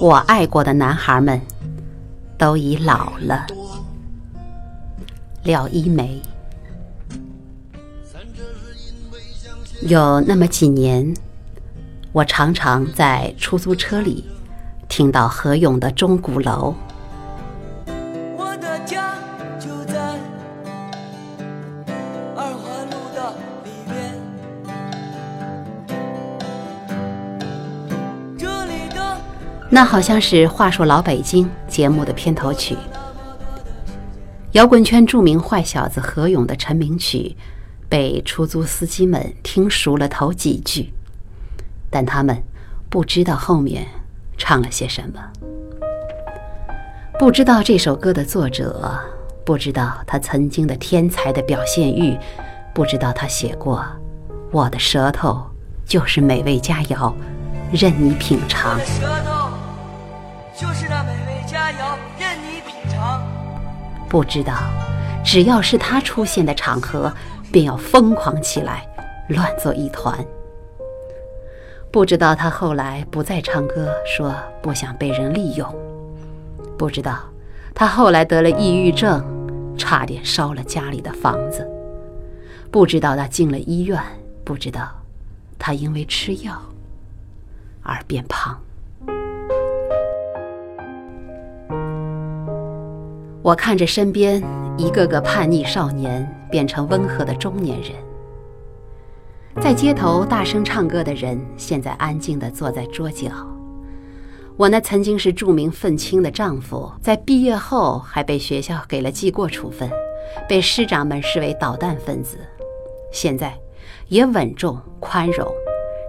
我爱过的男孩们都已老了。廖一梅。有那么几年，我常常在出租车里听到何勇的《钟鼓楼》。我的家就在二环路的那好像是《话说老北京》节目的片头曲，摇滚圈著名坏小子何勇的成名曲。被出租司机们听熟了头几句，但他们不知道后面唱了些什么，不知道这首歌的作者，不知道他曾经的天才的表现欲，不知道他写过“我的舌头就是美味佳肴，任你品尝”。就是那美味佳肴，任你品尝。不知道，只要是他出现的场合。便要疯狂起来，乱作一团。不知道他后来不再唱歌，说不想被人利用。不知道他后来得了抑郁症，差点烧了家里的房子。不知道他进了医院，不知道他因为吃药而变胖。我看着身边一个个叛逆少年变成温和的中年人，在街头大声唱歌的人，现在安静地坐在桌角。我那曾经是著名愤青的丈夫，在毕业后还被学校给了记过处分，被师长们视为捣蛋分子，现在也稳重宽容，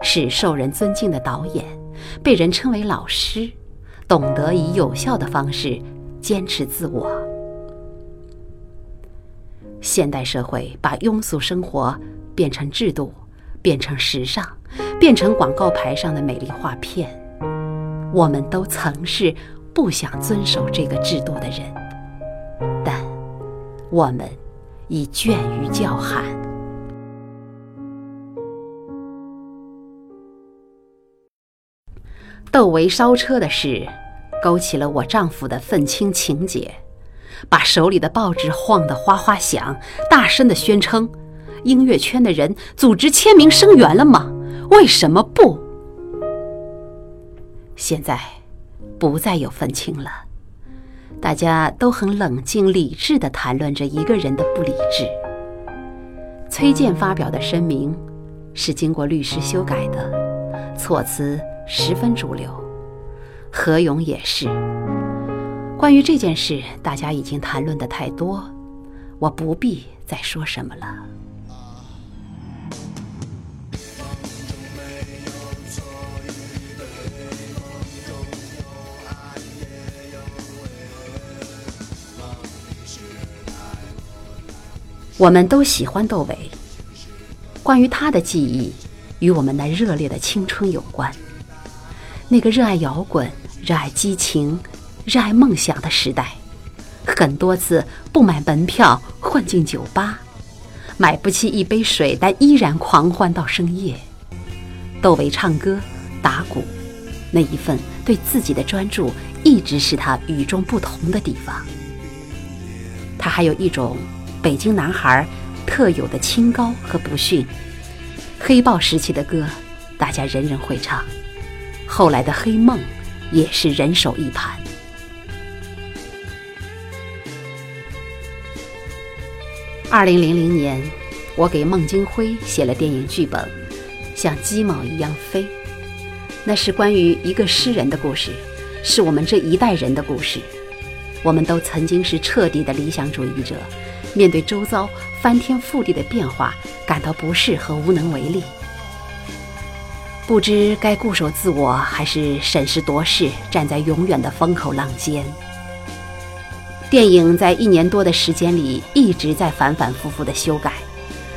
是受人尊敬的导演，被人称为老师，懂得以有效的方式。坚持自我。现代社会把庸俗生活变成制度，变成时尚，变成广告牌上的美丽画片。我们都曾是不想遵守这个制度的人，但我们已倦于叫喊。窦唯烧车的事。勾起了我丈夫的愤青情节，把手里的报纸晃得哗哗响，大声地宣称：“音乐圈的人组织签名声援了吗？为什么不？”现在不再有愤青了，大家都很冷静理智地谈论着一个人的不理智。崔健发表的声明是经过律师修改的，措辞十分主流。何勇也是。关于这件事，大家已经谈论的太多，我不必再说什么了。我们都喜欢窦唯，关于他的记忆，与我们那热烈的青春有关。那个热爱摇滚。热爱激情、热爱梦想的时代，很多次不买门票混进酒吧，买不起一杯水，但依然狂欢到深夜。窦唯唱歌、打鼓，那一份对自己的专注，一直是他与众不同的地方。他还有一种北京男孩特有的清高和不逊。黑豹时期的歌，大家人人会唱；后来的黑梦。也是人手一盘。二零零零年，我给孟京辉写了电影剧本，《像鸡毛一样飞》，那是关于一个诗人的故事，是我们这一代人的故事。我们都曾经是彻底的理想主义者，面对周遭翻天覆地的变化，感到不适和无能为力。不知该固守自我，还是审时度势，站在永远的风口浪尖。电影在一年多的时间里一直在反反复复的修改，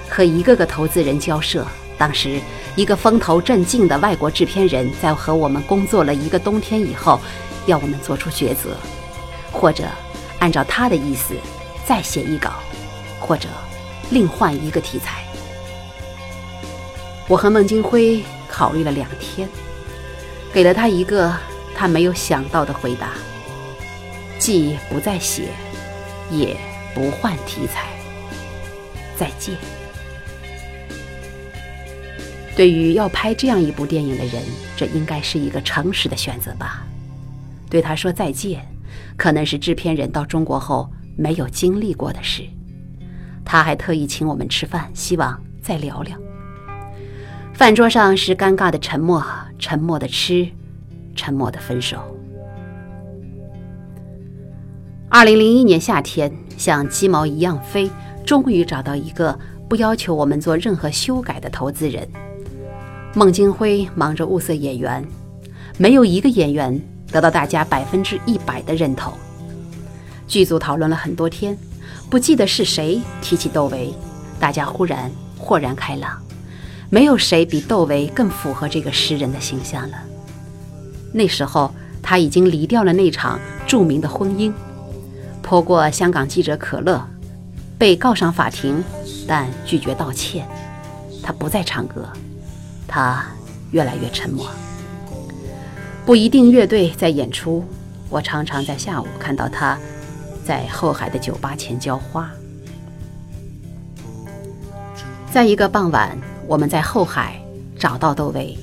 和一个个投资人交涉。当时，一个风头正劲的外国制片人在和我们工作了一个冬天以后，要我们做出抉择：或者按照他的意思再写一稿，或者另换一个题材。我和孟京辉。考虑了两天，给了他一个他没有想到的回答：既不再写，也不换题材。再见。对于要拍这样一部电影的人，这应该是一个诚实的选择吧。对他说再见，可能是制片人到中国后没有经历过的事。他还特意请我们吃饭，希望再聊聊。饭桌上是尴尬的沉默，沉默的吃，沉默的分手。二零零一年夏天，像鸡毛一样飞，终于找到一个不要求我们做任何修改的投资人。孟京辉忙着物色演员，没有一个演员得到大家百分之一百的认同。剧组讨论了很多天，不记得是谁提起窦唯，大家忽然豁然开朗，没有谁比窦唯更符合这个诗人的形象了。那时候他已经离掉了那场著名的婚姻，泼过香港记者可乐，被告上法庭，但拒绝道歉。他不再唱歌。他越来越沉默。不一定乐队在演出，我常常在下午看到他在后海的酒吧前浇花。在一个傍晚，我们在后海找到窦唯，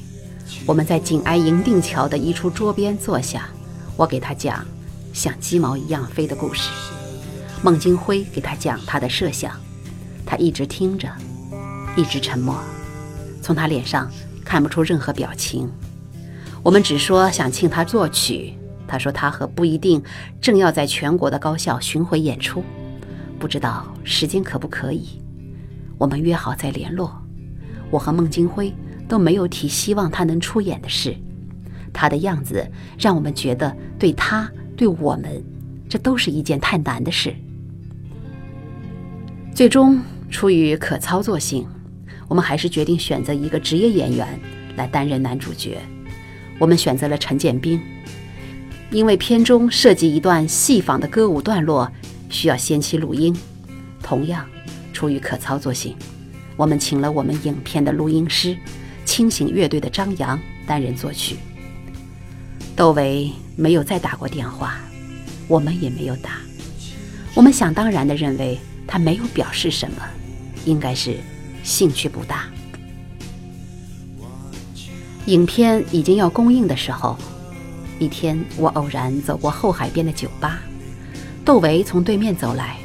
我们在紧挨银锭桥的一处桌边坐下，我给他讲像鸡毛一样飞的故事，孟京辉给他讲他的设想，他一直听着，一直沉默。从他脸上看不出任何表情。我们只说想请他作曲，他说他和不一定正要在全国的高校巡回演出，不知道时间可不可以。我们约好再联络。我和孟京辉都没有提希望他能出演的事。他的样子让我们觉得对他对我们，这都是一件太难的事。最终出于可操作性。我们还是决定选择一个职业演员来担任男主角。我们选择了陈建斌，因为片中涉及一段戏仿的歌舞段落，需要先期录音。同样，出于可操作性，我们请了我们影片的录音师清醒乐队的张扬担任作曲。窦唯没有再打过电话，我们也没有打。我们想当然地认为他没有表示什么，应该是。兴趣不大。影片已经要公映的时候，一天我偶然走过后海边的酒吧，窦唯从对面走来，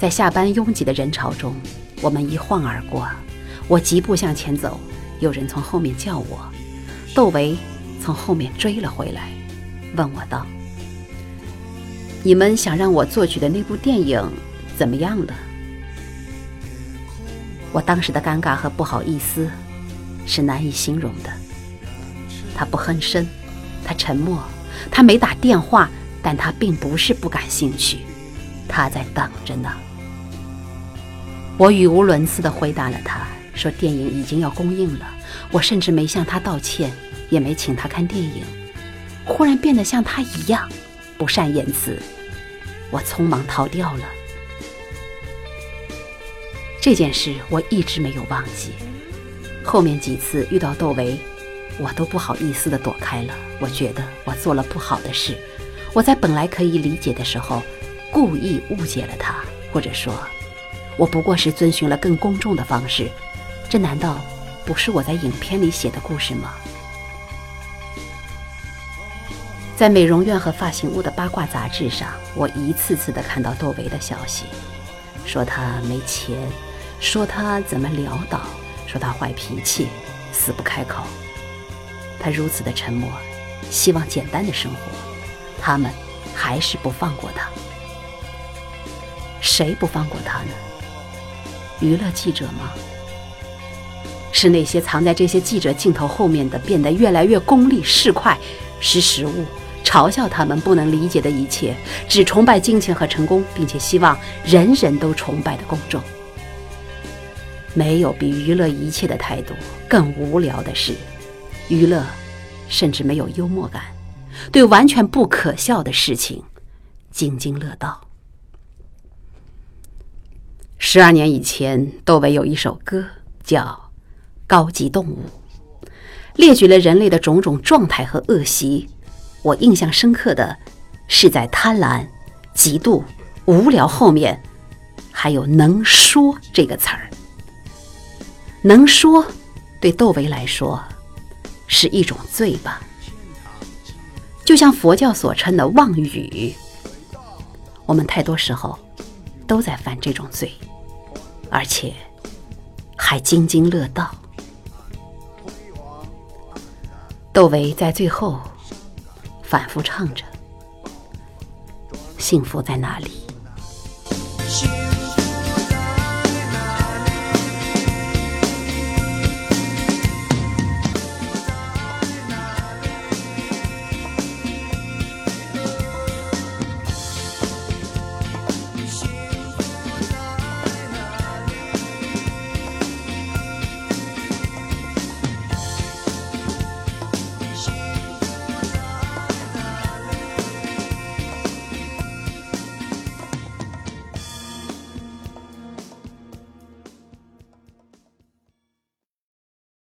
在下班拥挤的人潮中，我们一晃而过。我疾步向前走，有人从后面叫我，窦唯从后面追了回来，问我道：“你们想让我作曲的那部电影怎么样了？”我当时的尴尬和不好意思，是难以形容的。他不哼声，他沉默，他没打电话，但他并不是不感兴趣，他在等着呢。我语无伦次地回答了他，说电影已经要公映了。我甚至没向他道歉，也没请他看电影。忽然变得像他一样，不善言辞，我匆忙逃掉了。这件事我一直没有忘记。后面几次遇到窦唯，我都不好意思地躲开了。我觉得我做了不好的事，我在本来可以理解的时候，故意误解了他，或者说，我不过是遵循了更公众的方式。这难道不是我在影片里写的故事吗？在美容院和发型屋的八卦杂志上，我一次次地看到窦唯的消息，说他没钱。说他怎么潦倒，说他坏脾气，死不开口。他如此的沉默，希望简单的生活，他们还是不放过他。谁不放过他呢？娱乐记者吗？是那些藏在这些记者镜头后面的，变得越来越功利、市侩、识时务，嘲笑他们不能理解的一切，只崇拜金钱和成功，并且希望人人都崇拜的公众。没有比娱乐一切的态度更无聊的事。娱乐，甚至没有幽默感，对完全不可笑的事情津津乐道。十二年以前，窦唯有一首歌叫《高级动物》，列举了人类的种种状态和恶习。我印象深刻的是在贪婪、嫉妒、无聊后面，还有“能说”这个词儿。能说，对窦唯来说是一种罪吧？就像佛教所称的妄语，我们太多时候都在犯这种罪，而且还津津乐道。窦唯在最后反复唱着：“幸福在哪里？